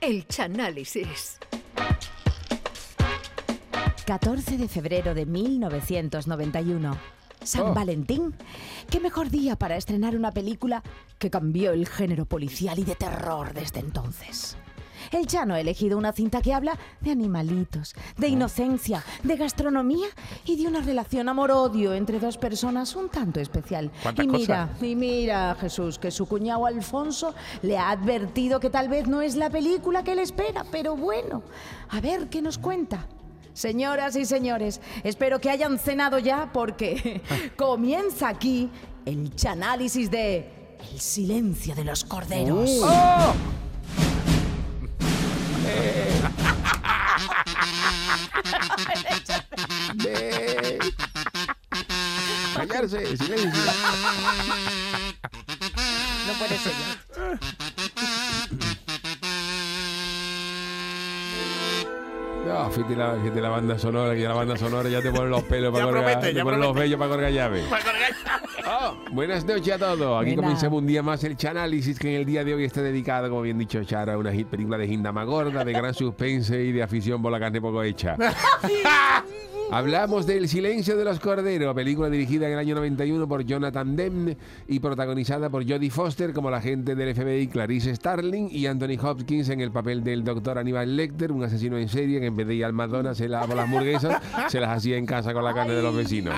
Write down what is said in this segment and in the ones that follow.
El Chanálisis. 14 de febrero de 1991. San Oh. Valentín. ¿Qué mejor día para estrenar una película que cambió el género policial y de terror desde entonces? El Chano ha elegido una cinta que habla de animalitos, de inocencia, de gastronomía y de una relación amor-odio entre dos personas un tanto especial. ¿Cuántas y mira, cosas? y mira, Jesús, que su cuñado Alfonso le ha advertido que tal vez no es la película que él espera, pero bueno, a ver qué nos cuenta. Señoras y señores, espero que hayan cenado ya porque comienza aquí el chanálisis de El silencio de los corderos. ¡Oh! De... Callarse, silencio. No puede ser ya. No, fíjate la, fíjate la banda sonora, que ya la banda sonora ya te pone los pelos para Ya colgar, promete, te ya pone los vellos para colgar llave. Oh, buenas noches a todos. Aquí comenzamos un día más el Chanálisis que en el día de hoy está dedicado, como bien dicho Chara, a una hit película de Gindama Gorda, de gran suspense y de afición por la carne poco hecha. Hablamos del Silencio de los Corderos, película dirigida en el año 91 por Jonathan Demme y protagonizada por Jodie Foster como la agente del FBI Clarice Starling y Anthony Hopkins en el papel del doctor Aníbal Lecter, un asesino en serie que en vez de ir al McDonald's se lavaba las hamburguesas, se las hacía en casa con la carne de los vecinos.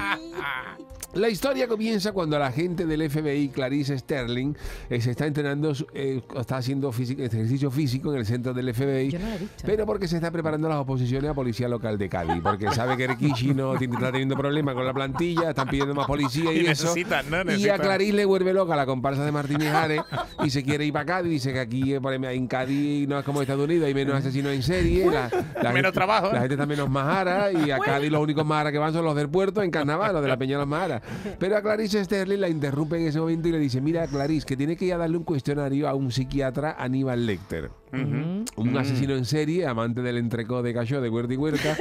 La historia comienza cuando la agente del FBI, Clarice Sterling, eh, se está entrenando, su- eh, está haciendo físico- ejercicio físico en el centro del FBI, Yo no la he visto. pero porque se está preparando las oposiciones a policía local de Cádiz, porque sabe que Rikishi no tiene- está teniendo problemas con la plantilla, están pidiendo más policía y, Y eso. necesitan, ¿no? Y a Necesitan. Clarice le vuelve loca la comparsa de Martínez Ares y se quiere ir para Cádiz, dice que aquí eh, por ejemplo, en Cádiz no es como Estados Unidos, hay menos asesinos en serie, la, la Menos gente- trabajo, ¿eh? La gente está menos majara y a Cádiz los únicos majaras que van son los del puerto en carnaval, los de la Peña de los Majaras. Pero a Clarice Sterling la interrumpe en ese momento y le dice, mira Clarice, que tiene que ir a darle un cuestionario a un psiquiatra Aníbal Lecter. Un asesino en serie, amante del entrecó de cachó de Huerta y Huerta,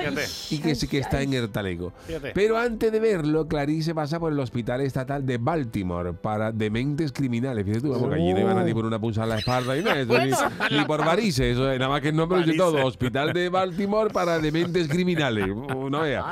y que, sí que está en el talego. Fíjate. Pero antes de verlo, Clarice pasa por el Hospital Estatal de Baltimore para dementes criminales. Fíjate tú, vamos, que allí no iba nadie por una punzada en la espalda y nada, eso, ni, ni por varices, eso es nada más que el nombre dice todo. Hospital de Baltimore para dementes criminales. No vea.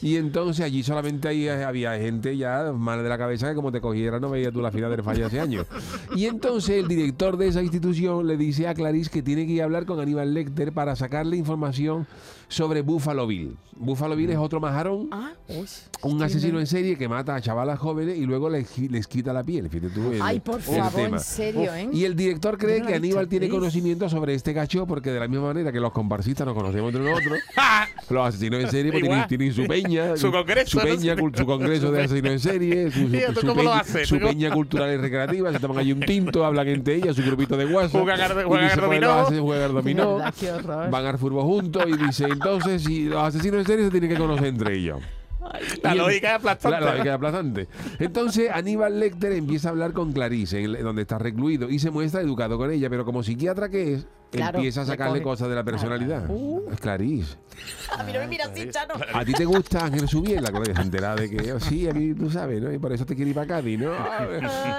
Y entonces allí solamente ahí había gente ya mal de la cabeza que como te cogiera no veía tú la final del fallo hace años. Y entonces el director de esa institución le dice a Clarice que tiene que ir a hablar con Aníbal Lecter para sacarle información sobre Buffalo Bill. Buffalo Bill es otro majarón Ah, uy. un asesino en serie que mata a chavalas jóvenes y luego les, qui- les quita la piel. Fíjate tú el- Ay, por el favor, tema. en serio, ¿eh? Y el director cree no que Aníbal tiene conocimiento sobre este gacho porque de la misma manera que los comparsistas nos conocemos entre nosotros, los asesinos en serie pues, tienen, su peña, Su congreso, su, peña, su congreso de asesinos en serie, su, su- su peña- hace, peña cultural y recreativa, se toman allí un tinto, hablan entre ellas, su grupito de WhatsApp, Juegan al- juegan pues, dominó. juegan van al furbo juntos y dice, entonces, si los asesinos en serie se tienen que conocer entre ellos. La el- lógica es aplastante. La, lógica es aplastante. Entonces, Aníbal Lecter empieza a hablar con Clarice, en el- donde está recluido, y se muestra educado con ella, pero como psiquiatra que es, Claro, empieza a le sacarle cosas de la personalidad. Es Clarice. A mí no me mira así, Chano. ¿A ti te gusta Ángel Subiela? Claro, que se entera de que, oh, sí, a mí tú sabes, ¿no? Y por eso te quiere ir para Cádiz, ¿no?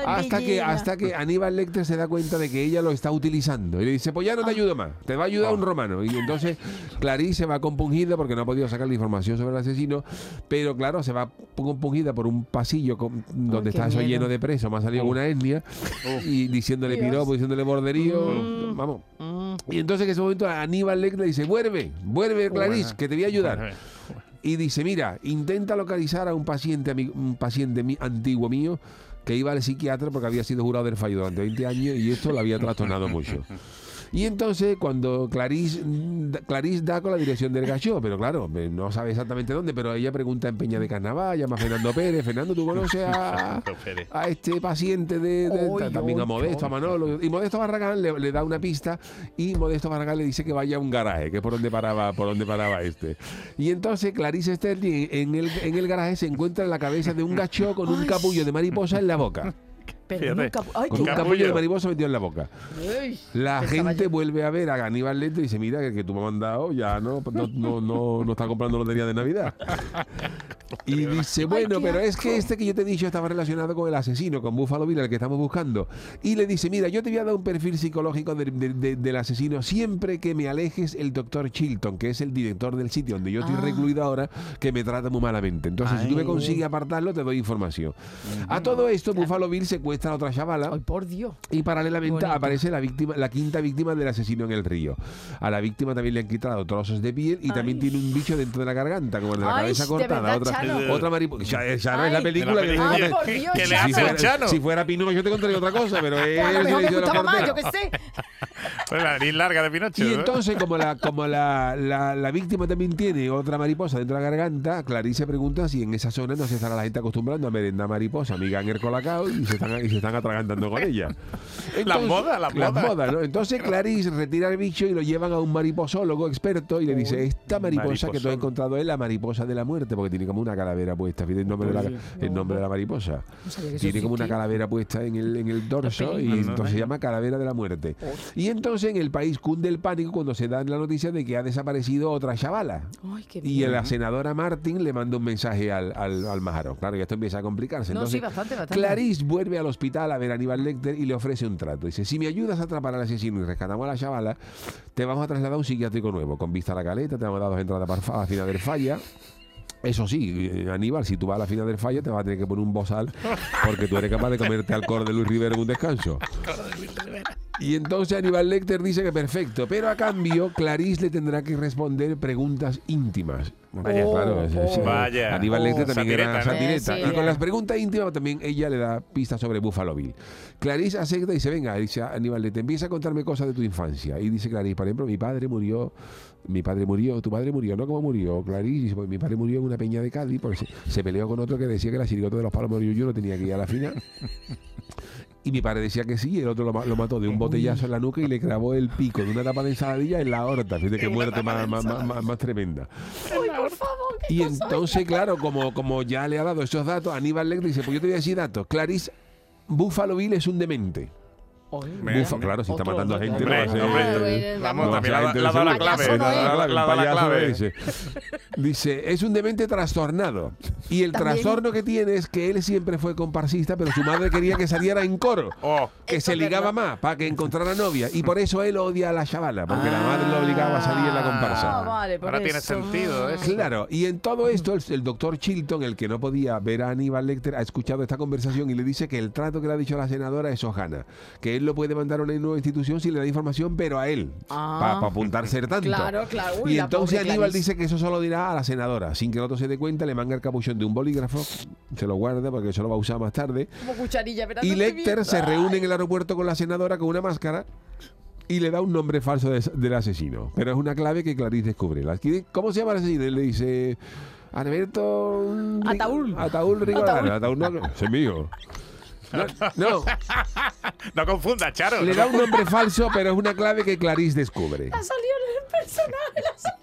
hasta, que, hasta que Aníbal Lecter se da cuenta de que ella lo está utilizando. Y le dice, pues ya no te ayudo más, te va a ayudar un romano. Y entonces Clarice se va compungida porque no ha podido sacar la información sobre el asesino, pero claro, se va compungida por un pasillo con- donde está eso lleno de presos, me ha salido una etnia, y diciéndole piropo, diciéndole borderío, vamos. Y entonces en ese momento Aníbal Lecter dice, vuelve, vuelve Clarice, que te voy a ayudar. Y dice, mira, intenta localizar a un paciente, ami- un paciente mi- antiguo mío que iba al psiquiatra porque había sido jurado del fallo durante 20 años y esto lo había trastornado mucho. Y entonces cuando Clarice, da- Clarice da con la dirección del gacho, pero claro, no sabe exactamente dónde, pero ella pregunta en Peña de Carnaval, llama a Fernando Pérez, Fernando, ¿tú conoces a, este paciente de, de- Oy, también a oy, Modesto, a Manolo? Y Modesto Barragán le, le da una pista y Modesto Barragán le dice que vaya a un garaje, que es por donde paraba, por donde paraba este. Y entonces Clarice Sterling en el, en el garaje se encuentra la cabeza de un gacho con un capullo de mariposa en la boca. Pero Fíjate. un capu- Ay, con un capullo. capullo de mariposa metido en la boca. La pensaba gente yo. vuelve a ver a Aníbal Lecter y dice, mira, que el que tú me has mandado ya no, no, no, no, no está comprando lotería de Navidad. Y dice, bueno, pero es que este que yo te he dicho estaba relacionado con el asesino, con Buffalo Bill, el que estamos buscando. Y le dice, mira, yo te voy a dar un perfil psicológico de- de- de- del asesino siempre que me alejes el doctor Chilton, que es el director del sitio donde yo estoy Ah. recluido ahora, que me trata muy malamente. Entonces, si tú me Ay. consigues apartarlo, te doy información. A todo esto, Buffalo Bill secuestra a otra chavala. Ay, por Dios. Y paralelamente Bonito. aparece la víctima, la quinta víctima del asesino en el río. A la víctima también le han quitado trozos de piel y también tiene un bicho dentro de la garganta, como el de la Ay, cabeza cortada. otra Chano. otra mariposa. Ya, ya no es la película De que la Dios, le si, hace el fuera, Chano. si fuera Pinocho yo te contaría otra cosa, pero es Pues a lo el mejor me servicio de la gustaba más, yo cartera. qué sé. Pues la nariz larga de Pinocho. Y ¿no? entonces, como la como la, la, la víctima también tiene otra mariposa dentro de la garganta, Clarice pregunta si en esa zona no se estará la gente acostumbrando a merendar mariposa, mi ganger colacao, y se están, y se están atragantando con ella. Las modas, las modas. ¿no? Entonces Clarice retira el bicho y lo llevan a un mariposólogo experto y le dice, esta mariposa que tú has encontrado es la mariposa de la muerte, porque tiene como una calavera puesta, fíjate el nombre, de la, el nombre de la mariposa. No Tiene como una calavera puesta en el, en el dorso y No, no, entonces no. se llama calavera de la muerte. Y entonces en el país cunde el pánico cuando se da la noticia de que ha desaparecido otra chavala. Ay, qué Y la senadora Martin le manda un mensaje al, al, al Majaro. Claro, y esto empieza a complicarse. No, Entonces, sí, bastante, bastante. Clarice vuelve al hospital a ver a Aníbal Lecter y le ofrece un trato. Dice, si me ayudas a atrapar al asesino y rescatamos a la chavala, te vamos a trasladar a un psiquiátrico nuevo. Con vista a la caleta, te vamos a dar dos entradas para la final del falla. Eso sí, eh, Aníbal, si tú vas a la final del falla, te vas a tener que poner un bozal porque tú eres capaz de comerte al coro de Luis Rivera en un descanso. Y entonces Aníbal Lecter dice que perfecto, pero a cambio Clarice le tendrá que responder preguntas íntimas. Vaya, Oh, claro, oh. Vaya. Aníbal Lecter Oh, también era satireta, ¿no? satireta. Eh, sí, y con eh. las preguntas íntimas también ella le da pistas sobre Buffalo Bill. Clarice acepta y dice, venga, dice Aníbal Lecter, empieza a contarme cosas de tu infancia. Y dice Clarice, por ejemplo, mi padre murió, mi padre murió, tu padre murió, ¿no? ¿Cómo murió? Clarice, dice, pues mi padre murió en una peña de Cádiz porque se, se peleó con otro que decía que la chirigota de los palos yo no tenía que ir a la final. Y mi padre decía que sí, y el otro lo, ma- lo mató de un botellazo en la nuca y le clavó el pico de una tapa de ensaladilla en la aorta. Fíjate qué muerte más, más, más- más- más tremenda. Ay, por favor. qué Y entonces, claro, como, como ya le ha dado esos datos, Aníbal Lecter dice, pues yo te voy a decir datos. Clarice, Buffalo Bill es un demente. Bufa, claro, si está matando a gente, Hombre, no va a ser- hombre, vamos, también la, gente la, da clave. Clave. Dice, es un demente trastornado. Y el También. trastorno que tiene es que él siempre fue comparsista, pero su madre quería que saliera en coro. Oh, Que Eso se ligaba más para que encontrara novia. Y por eso él odia a la chavala, porque la madre lo obligaba a salir en la comparsa. Ah, vale, Ahora tiene sentido eso. Claro, y en todo esto, el, el doctor Chilton, el que no podía ver a Aníbal Lecter, ha escuchado esta conversación y le dice que el trato que le ha dicho la senadora es hojana, que él lo puede mandar a una nueva institución si le da información, pero a él, Ah. para apuntar ser tanto. Claro, claro. Uy, y entonces Aníbal Clarice. dice que eso solo dirá a la senadora, sin que el otro se dé cuenta, le manga el capuchón de un bolígrafo, se lo guarda porque eso lo va a usar más tarde. Como cucharilla, ¿verdad? Y No Lecter se reúne en el aeropuerto con la senadora con una máscara y le da un nombre falso de- del asesino. Pero es una clave que Clarice descubre. ¿Cómo se llama el asesino? Él le dice... Alberto... Ataúl. Ataúl Rigolano. Ataúl no, ese es mío. No, no, No confunda, Charo. le da un nombre falso, pero es una clave que Clarice descubre. Ha salido en el personaje. la.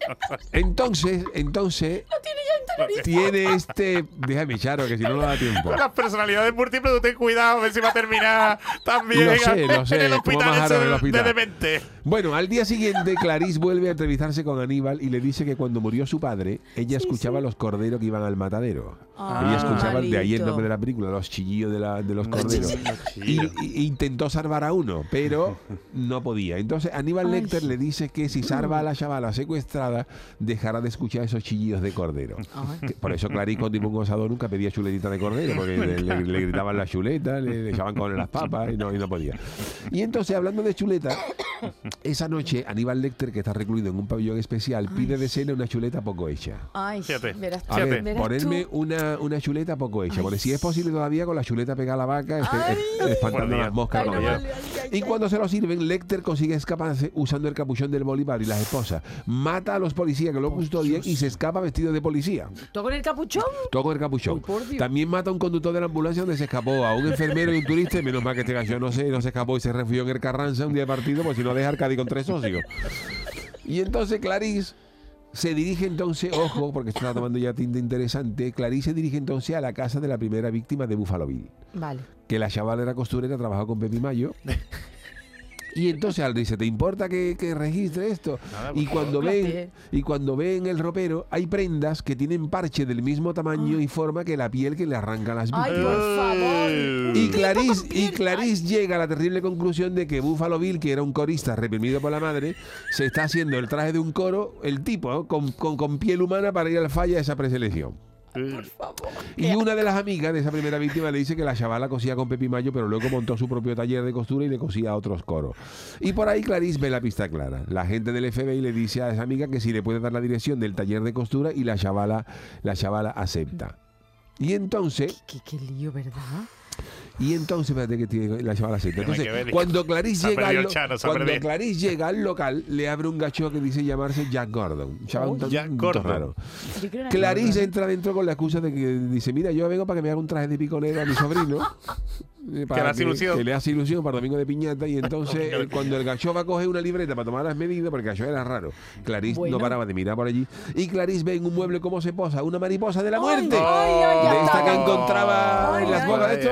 Entonces, entonces, Lo tiene ya interiorizado. tiene este... Déjame, Charo, que si no, no da tiempo. Las personalidades múltiples, tú ten cuidado, a ver si va a terminar también Lo sé, lo sé, en el hospital, ese en el de- hospital. de demente. Bueno, al día siguiente, Clarice vuelve a entrevistarse con Aníbal y le dice que cuando murió su padre, ella escuchaba los corderos que iban al matadero. Ah, ella escuchaba, de ahí el malito. nombre de la película, los chillillos de, la- de los corderos. Y, y- intentó salvar a uno, pero no podía. Entonces Aníbal Ay. Lecter le dice que si salva a la chavala secuestrada, dejará de escuchar esos chillidos de cordero. Que- Por eso Clarice con un gozador nunca pedía chuletita de cordero, porque le, le- le gritaban la chuleta, le, le echaban con las papas y no, y no podía. Y entonces, hablando de chuleta, esa noche Aníbal Lecter, que está recluido en un pabellón especial, pide de cena una chuleta poco hecha. Ay, Fíjate. verás tú. A ver, Fíjate. verás ponerme tú. una, una chuleta poco hecha, Ay, porque si es posible todavía con la chuleta pegada a la vaca, este- espantando las moscas Ay, no Y cuando se lo sirven, Lecter consigue escaparse usando el capuchón del Bolívar y las esposas. Mata a los policías que lo custodian y se escapa vestido de policía. ¿Tú con el capuchón? Todo con el capuchón. Uy. También mata a un conductor de la ambulancia donde se escapó a un enfermero y un turista. Y menos mal que este gallo no se, no se escapó y se refugió en el Carranza un día de partido, porque si no deja Arcadi con tres socios. Y entonces Clarice se dirige entonces, ojo, porque está tomando ya tinta interesante, Clarice se dirige entonces a la casa de la primera víctima de Buffalo Bill. Vale. Que la chavala era costurera, trabajaba con Pepi Mayo. Y entonces al dice, ¿te importa que, que registre esto? Nada, y cuando favor. ven, y cuando ven el ropero, hay prendas que tienen parche del mismo tamaño y forma que la piel que le arranca a las Ay, víctimas. por favor. Y Clarice, y Clarice llega a la terrible conclusión de que Buffalo Bill, que era un corista reprimido por la madre, se está haciendo el traje de un coro, el tipo, ¿no? con, con- con piel humana para ir al falla a esa preselección. Por favor. Y una de las amigas de esa primera víctima le dice que la chavala cosía con Pepi Mayo, pero luego montó su propio taller de costura y le cosía a otros coros. Y por ahí Clarice ve la pista clara. La gente del FBI le dice a esa amiga que si le puede dar la dirección del taller de costura y la chavala, la chavala acepta. Y entonces, Qué, qué lío, ¿verdad? Y entonces, espérate que tiene la. Tiene que Entonces, cuando Clarice llega al Chano, cuando. Clarice llega al local, le abre un gacho que dice llamarse Jack Gordon. Un Jack Gordon. raro. Que Clarice entra dentro con la excusa de que dice, mira, yo vengo para que me haga un traje de piconero a mi sobrino. para le hace ilusión. Que le hace ilusión para Domingo de Piñata. Y entonces, eh, cuando el gacho va a coger una libreta para tomar las medidas, porque el gacho era raro, Clarice Bueno. no paraba de mirar por allí. Y Clarice ve en un mueble cómo se posa una mariposa de la muerte. Ay, ay, ay, de esta que encontraba Ay, en las ay. bolas de esto,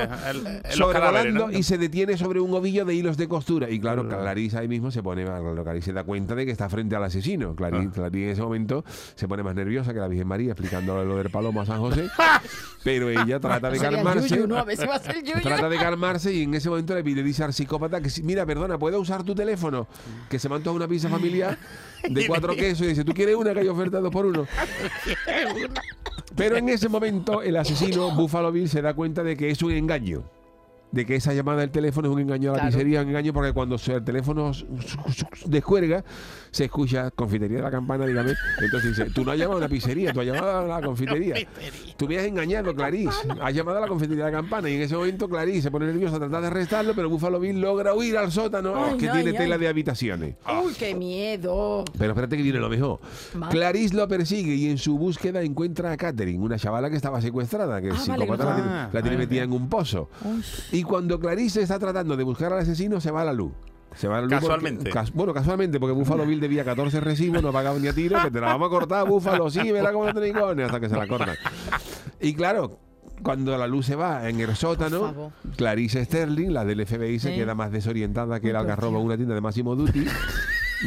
sobrevolando cadáveres, ¿no? y se detiene sobre un ovillo de hilos de costura. Y claro, Clarice ahí mismo se pone, claro, Clarice se da cuenta de que está frente al asesino. Clarice, Ah. Clarice en ese momento se pone más nerviosa que la Virgen María explicándole lo del palomo a San José. pero ella trata de calmarse. Yuyu, ¿no? A si va a ser Yuyu. Trata de calmarse y en ese momento le pide dice al psicópata que mira, perdona, ¿puedo usar tu teléfono? Que se antoja una pizza familiar de cuatro quesos y dice, ¿tú quieres una que hay oferta dos por uno? Pero en ese momento el asesino Buffalo Bill se da cuenta de que es un engaño. De que esa llamada del teléfono es un engaño a la Claro. pizzería, un engaño porque cuando el teléfono descuelga, se escucha confitería de la campana, dígame. Entonces dice, tú no has llamado a la pizzería, tú has llamado a la confitería. Tú me has engañado, Clarice. Has llamado a la confitería de la campana y en ese momento Clarice se pone nerviosa a tratar de arrestarlo, pero Buffalo Bill logra huir al sótano Ay, que ay, tiene tela ay. de habitaciones. Uy, qué miedo. Pero espérate que viene lo mejor. Clarice lo persigue y en su búsqueda encuentra a Catherine, una chavala que estaba secuestrada, que el Ah, vale, psicópata la, Ah, la tiene vale. metida en un pozo. Uy. Y cuando Clarice está tratando de buscar al asesino, se va a la luz. Se va a la luz porque- Casualmente. cas- bueno, casualmente, porque Buffalo Bill debía 14 recibos, no pagaba ni a tiro, que te la vamos a cortar, Buffalo, sí, verá cómo no tenéis cojones, hasta que se la cortan. Y claro, cuando la luz se va en el sótano. Clarice Sterling, la del FBI, se ¿Eh? queda más desorientada que el Uy, algarrobo en una tienda de Máximo Duty.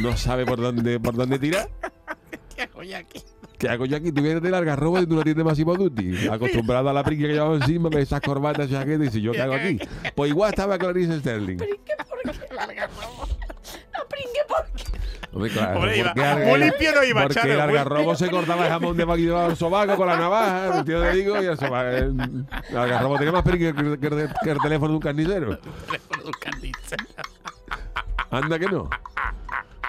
No sabe por dónde, por dónde tirar. ¿Qué hago yo aquí? ¿Qué hago yo aquí? Tú vienes del algarrobo y tú no tienes Máximo Duty. Acostumbrada a la pringa que llevaba encima, me esas corbatas, chaquetas, y dice, ¿yo qué hago aquí? Pues igual estaba Clarice Sterling. ¿Qué por qué? No pringue por qué. Hombre, claro, Hombre, iba- porque alga- muy limpio no iba, Porque el algarrobo se cortaba el jamón de aquí al sobaco con la navaja, ¿me entiendes? lo que Digo, y el, sobaco, el, el algarrobo tenía más pringue que, que el- que el teléfono de un carnicero. Teléfono de un carnicero. Anda que no.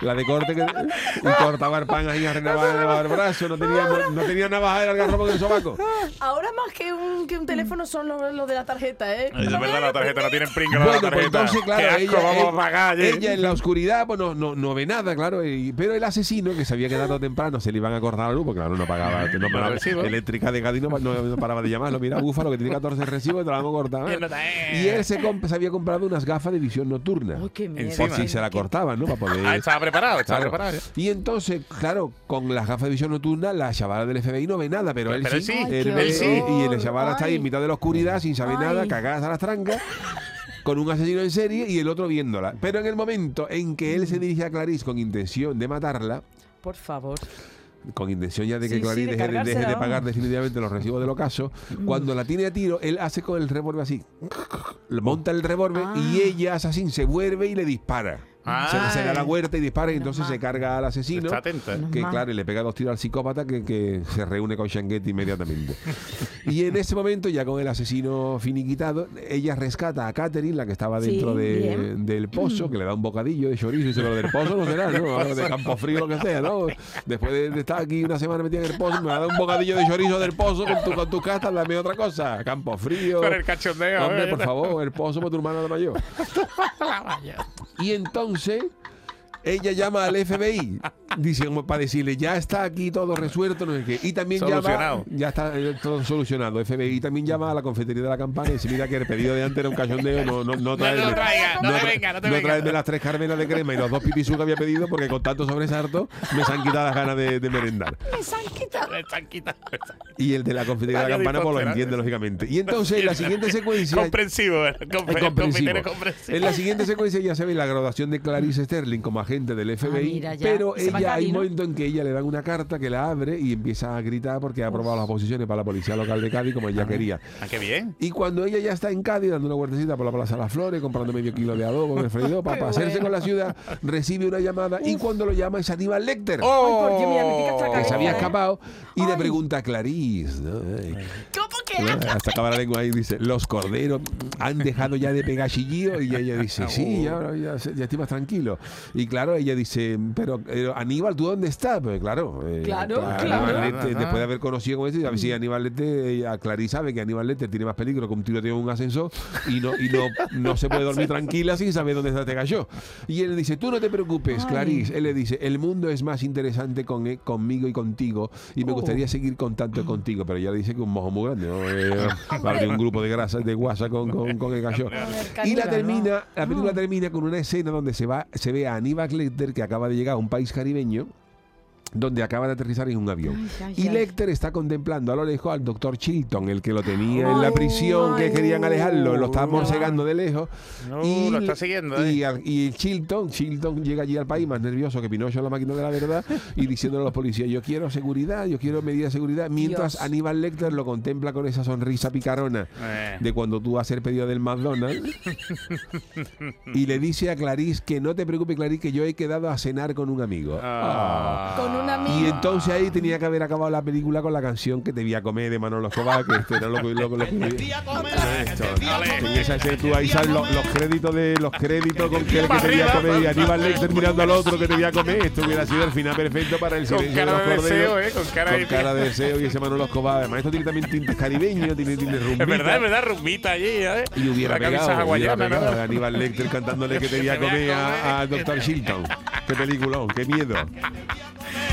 La de corte que y cortaba el pan ahí a renovar el brazo, no tenía, no, no tenía navaja el algarrobo en el sobaco. Ahora más que un, que un teléfono son los los de la tarjeta, ¿eh? Es verdad, la tarjeta no tienen pringa la Bueno, pues tarjeta. entonces, claro, asco, ella, vamos ella- a pagar. ¿eh? ella en la oscuridad pues no, no, no ve nada, claro. y- pero el asesino, que se había quedado temprano, se le iban a cortar la luz, porque claro, no pagaba, no pagaba recibo. eléctrica de Cádiz, no, no- no paraba de llamarlo. Mira, Búfalo, que tiene 14 recibos, te la vamos a cortar. Y no te- Y él se, comp- se había comprado unas gafas de visión nocturna. Uy, qué miedo. Encima. Por si se la cortaban, ¿no? Para poder... Estaba preparado, estaba Claro. preparado. ¿eh? Y entonces, claro, con las gafas de visión nocturna, la chavala del FBI no ve nada, pero él Pero sí. él sí. Ay, Él sí. Y el chavala está ahí en mitad de la oscuridad, sin saber Ay. nada, cagadas a las trancas, con un asesino en serie y el otro viéndola. Pero en el momento en que él se dirige a Clarice con intención de matarla, Por favor. con intención ya de que Sí, sí, Clarice de deje, de- deje de cargársela, pagar definitivamente los recibos del ocaso, cuando la tiene a tiro, él hace con el revólver así, monta el revólver y Ah. ella, así, se vuelve y le dispara. Se, se da la Ay. huerta y dispara y entonces se carga al asesino. Está atenta. Que claro, y le pega dos tiros al psicópata que, que se reúne con Shanguetti inmediatamente. y en ese momento, ya con el asesino finiquitado, ella rescata a Catherine, la que estaba Sí, dentro de- bien. del pozo, que le da un bocadillo de chorizo y dice, pero del pozo no será, ¿no? De campo frío lo que sea, ¿no? Después de, de estar aquí una semana metida en el pozo, me va a dar un bocadillo de chorizo del pozo con tu, con tu casa, dame otra cosa. Campo frío. Con el cachondeo. Hombre, ¿eh? por favor, el pozo para tu hermana de mayor. Y entonces, não sei. Ella llama al FBI dice, como para decirle, ya está aquí todo resuelto, no sé qué. Y también llama, Solucionado. ya está eh, todo solucionado. FBI también llama a la confetería de la campana y dice, mira que el pedido de antes era un cachondeo, no, no, no, traerme- te lo traiga, no te venga, no te venga. traerme las tres carmenas de crema y los dos pipisú que había pedido porque con tanto sobresalto me se han quitado las ganas de, de merendar. Están quitando. Y el de la confetería de la campana pues lo Dispostera. entiende, lógicamente. Y entonces en la siguiente secuencia... Comprensivo, eh, comprensivo. En la siguiente secuencia ya se ve la graduación de Clarice Sterling como agente del FBI, mira, ya. pero Se ella a hay un momento en que ella le dan una carta que la abre y empieza a gritar porque ha aprobado las oposiciones para la policía local de Cádiz como ella quería. Ah, qué bien. Y cuando ella ya está en Cádiz dando una vueltecita por la Plaza de las Flores, comprando medio kilo de adobo el freidor para hacerse con la ciudad, recibe una llamada y cuando lo llama es Aníbal Lecter. ¡Oh! Ay, mira, Que se había ¿eh? escapado y le pregunta a Clarice, ¿no? Ay, ¿Cómo que? hasta acaba la lengua ahí dice, los corderos han dejado ya de pegar chillío y ella dice, sí, ya, ya, se- ya estoy más tranquilo. Y claro, ella dice, pero eh, Aníbal, ¿tú dónde estás? Pues claro, eh, Claro, claro. Después de haber conocido con esto, a ver si Aníbal Lecter, ella, Clarice sabe que Aníbal Lecter tiene más peligro que un tiroteo en un ascensor y no, y no, no se puede dormir tranquila sin saber dónde está este gallo. Y él le dice, tú no te preocupes, Ay. Clarice. Él le dice, el mundo es más interesante con, eh, conmigo y contigo y me Oh. gustaría seguir contando contigo, pero ella le dice que un mojo muy grande, ¿no? Eh, para de un grupo de grasas de guasa con, con, con el gallo. Y la termina, la película termina con una escena donde se va, se ve a Aníbal Lecter que acaba de llegar a un país caribeño donde acaba de aterrizar en un avión. Ay, ay, y ay. Lecter está contemplando a lo lejos al doctor Chilton, el que lo tenía en la Ay, prisión, que querían alejarlo, lo no. morsegando de lejos. No, lo está siguiendo, Y, ¿eh? al- y Chilton, Chilton llega allí al país más nervioso que Pinocho en la máquina de la verdad y diciéndole a los policías, yo quiero seguridad, yo quiero medidas de seguridad, mientras Dios. Aníbal Lecter lo contempla con esa sonrisa picarona Eh. de cuando tú haces el pedido del McDonald's y le dice a Clarice que no te preocupes Clarice que yo he quedado a cenar con un amigo. Ah. Con un amigo. Y entonces ahí tenía que haber acabado la película con la canción que te voy a comer de Manolo Escobar, que esto era lo que... Lo, lo, que- en esa escena tú ahí sabes los, los créditos de los créditos con que, que te voy a comer y Aníbal Lecter mirando al otro que te voy a comer. Esto hubiera sido el final perfecto para el Con silencio cara de de los deseo, corderos. ¿eh? Con cara de- Con cara de deseo y ese Manolo Escobar. Además, esto tiene también tintes caribeños, tiene tintes rumbita. Es verdad, es verdad, rumbita allí, ¿eh? Y hubiera pegado, hubiera pegado a Aníbal Lecter cantándole que te voy a Que te voy a comer a- comer. al Dr. Shilton. Qué peliculón, qué miedo.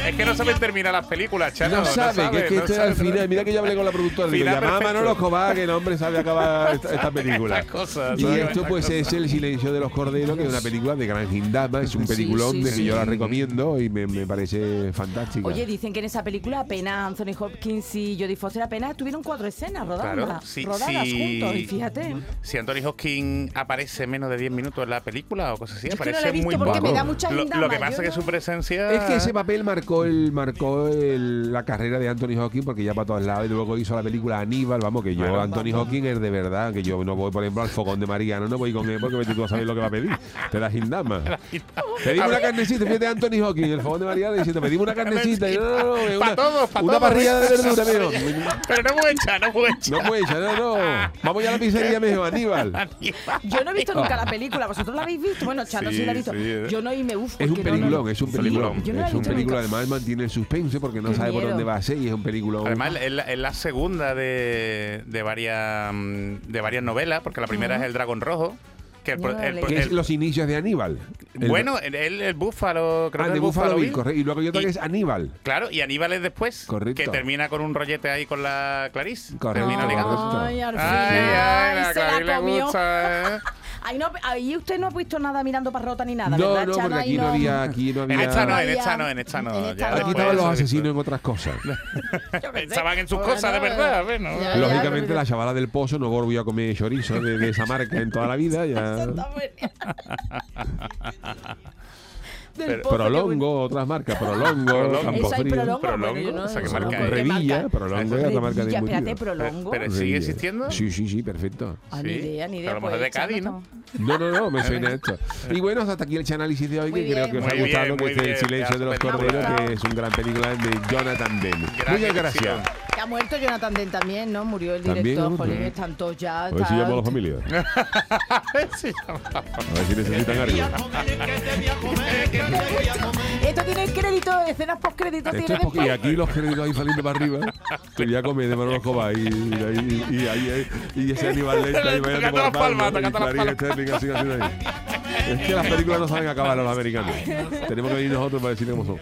Es que no saben terminar las películas, Chano. No sabe, que es que no esto era el sabe final. Mira que yo hablé con la productora. Digo, Final llamaba a. Manolo Escobar, que el hombre sabe acabar esta, esta película. Cosas, y esto pues cosas. es El silencio de los corderos, que es una película de gran gindama. Es un Sí, peliculón sí, de que sí. yo la recomiendo y me, me parece fantástica. Oye, dicen que en esa película apenas Anthony Hopkins y Jodie Foster apenas tuvieron cuatro escenas rodadas, Claro, sí, rodadas sí. juntos. Y fíjate. Si Anthony Hopkins aparece menos de 10 minutos en la película o cosas así, Yo es que no aparece la he visto muy porque poco. me da mucha Lo, lo que pasa es que no- su presencia. Es que ese papel marcó el marcó el- la carrera de Anthony Hawking porque ya para todos lados y luego hizo la película Aníbal, vamos, que yo Claro. Anthony Hawking es de verdad, que yo no voy por ejemplo al fogón de Mariano, no voy con él porque tú a saber lo que va a pedir. Te da gindama. Pedimos una carnecita, fíjate Anthony Hawking, el fogón de Mariano diciendo, pedimos una carnecita y no, no, no, una, todos, pa' una todos, parrilla de verdura. Pero no mucha, no mucha. No puede echar, no, no. Vamos ya a la pizzería, mijo, Aníbal. Yo no he visto nunca la película. ¿Vosotros la habéis visto? Bueno, Chano sí, Sí, la ha visto. sí, eh. Yo no y me uf. Es un porque no, no- peliculón, es un peliculón. es un película, nunca. Además mantiene el suspense porque no Qué sabe por miedo. dónde va a ser y es un peliculón. Además, es la, es la segunda de, de, varias, mm, de varias novelas, porque la primera es El Dragón Rojo. Que el, Yo el- leí. que es el- los inicios de Aníbal. El- bueno, el, el, el Búfalo, creo Ah, que de el Buffalo Bill, Bill. correcto. Y luego hay otra Y- que es Aníbal. Claro, y Aníbal es después. Correcto. Que termina con un rollete ahí con la Clarice. Correcto, Termina correcto. Ay, al Ay, final ay, la se la Clarice le gusta, ¿eh? Ahí, no, ahí usted no ha visto nada mirando para rota ni nada, No, ¿verdad, no, Chano? porque Ahí aquí no había. Aquí no En había esta no, en esta no, en esta no. en ya esta no. Aquí después estaban los eso, asesinos en otras cosas. Yo qué sé. Pensaban en sus Bueno, cosas de verdad, bueno. ya, ya, Lógicamente, la chavala del pozo no volvió a comer chorizo de, de esa marca en toda la vida. Ya. Está. Del Pero- pozo, qué bueno. Prolongo, otras marcas. Prolongo. Campo Frío. No- marca es. Revilla, marca. Prolongo es otra marca de espérate. Prolongo. Pero- ¿sigue existiendo? Sí, sí, sí, perfecto. Ah, ni idea, ni idea. A lo mejor pues, de Cádiz, No, ¿no? no, no, me suena esto. Y bueno, hasta aquí el análisis de hoy, que creo que os ha gustado, que es El bien. silencio de los corderos, que es un gran película de Jonathan Demme. Muchas gracias. Ha muerto Jonathan Demme también, ¿no? Murió el director, jolín, están todos ya. A ver si llamo a la familia. A ver si necesitan algo. Esto tiene crédito, escenas post-créditos Esto tiene es porque y después. aquí los créditos ahí saliendo para arriba. Te voy a comer de Manolo Escobar y, y, y, y, ahí- y ese Aníbal Lecter ahí bailando por las palmas, palmas, y Clarín Sterling así, así, ahí. Es que las películas no saben acabar a los americanos. Tenemos que venir nosotros para decirle cómo son.